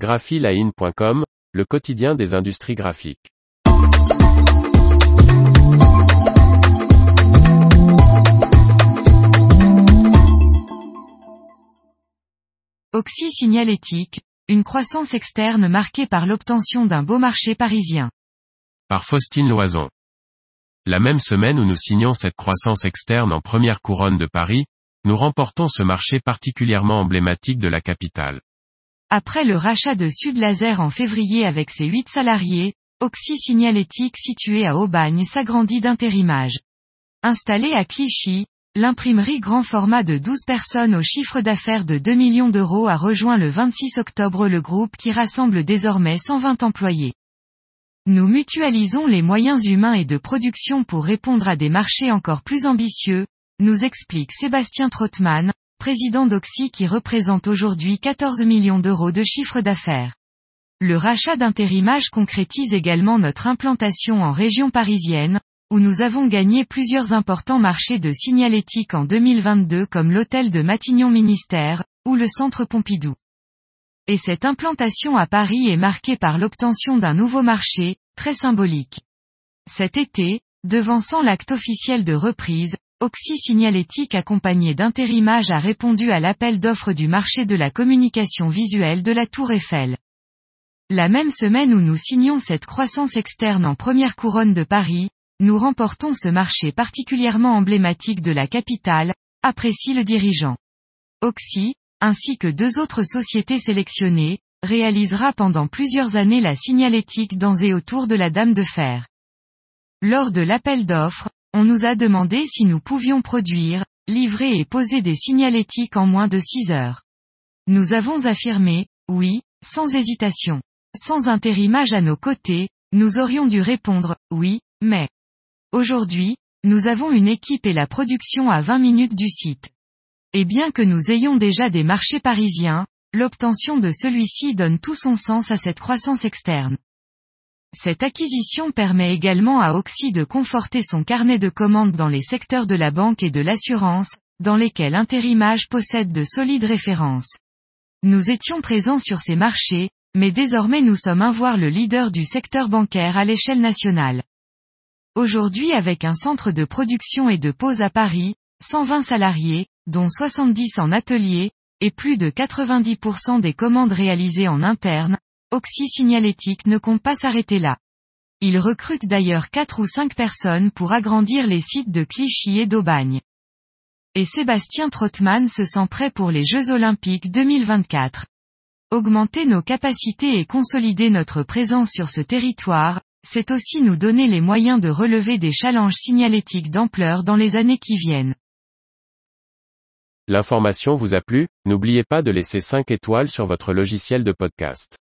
graphiline.com, le quotidien des industries graphiques. Oxy signalétique, une croissance externe marquée par l'obtention d'un beau marché parisien. Par Faustine Loison. La même semaine où nous signons cette croissance externe en première couronne de Paris, nous remportons ce marché particulièrement emblématique de la capitale. Après le rachat de Sud Laser en février avec ses 8 salariés, Oxy Signalétique situé à Aubagne s'agrandit d'intérimage. Installé à Clichy, L'imprimerie grand format de 12 personnes au chiffre d'affaires de 2 millions d'euros a rejoint le 26 octobre le groupe qui rassemble désormais 120 employés. Nous mutualisons les moyens humains et de production pour répondre à des marchés encore plus ambitieux, nous explique Sébastien Trottmann, président d'Oxy qui représente aujourd'hui 14 millions d'euros de chiffre d'affaires. Le rachat d'intérimage concrétise également notre implantation en région parisienne, où nous avons gagné plusieurs importants marchés de signalétique en 2022 comme l'hôtel de Matignon Ministère, ou le centre Pompidou. Et cette implantation à Paris est marquée par l'obtention d'un nouveau marché, très symbolique. Cet été, devançant l'acte officiel de reprise, Oxy Signalétique accompagné d'intérimage a répondu à l'appel d'offres du marché de la communication visuelle de la Tour Eiffel. La même semaine où nous signons cette croissance externe en première couronne de Paris, nous remportons ce marché particulièrement emblématique de la capitale, apprécie le dirigeant. Oxy, ainsi que deux autres sociétés sélectionnées, réalisera pendant plusieurs années la signalétique dans et autour de la Dame de Fer. Lors de l'appel d'offres, on nous a demandé si nous pouvions produire, livrer et poser des signalétiques en moins de 6 heures. Nous avons affirmé, oui, sans hésitation. Sans intérimage à nos côtés, nous aurions dû répondre, oui, mais. Aujourd'hui, nous avons une équipe et la production à 20 minutes du site. Et bien que nous ayons déjà des marchés parisiens, l'obtention de celui-ci donne tout son sens à cette croissance externe. Cette acquisition permet également à Oxy de conforter son carnet de commandes dans les secteurs de la banque et de l'assurance, dans lesquels Interimage possède de solides références. Nous étions présents sur ces marchés, mais désormais nous sommes un voir le leader du secteur bancaire à l'échelle nationale. Aujourd'hui avec un centre de production et de pose à Paris, 120 salariés, dont 70 en atelier, et plus de 90% des commandes réalisées en interne, Oxy Signalétique ne compte pas s'arrêter là. Il recrute d'ailleurs 4 ou 5 personnes pour agrandir les sites de Clichy et d'Aubagne. Et Sébastien Trottmann se sent prêt pour les Jeux Olympiques 2024. Augmenter nos capacités et consolider notre présence sur ce territoire, c'est aussi nous donner les moyens de relever des challenges signalétiques d'ampleur dans les années qui viennent. L'information vous a plu, n'oubliez pas de laisser 5 étoiles sur votre logiciel de podcast.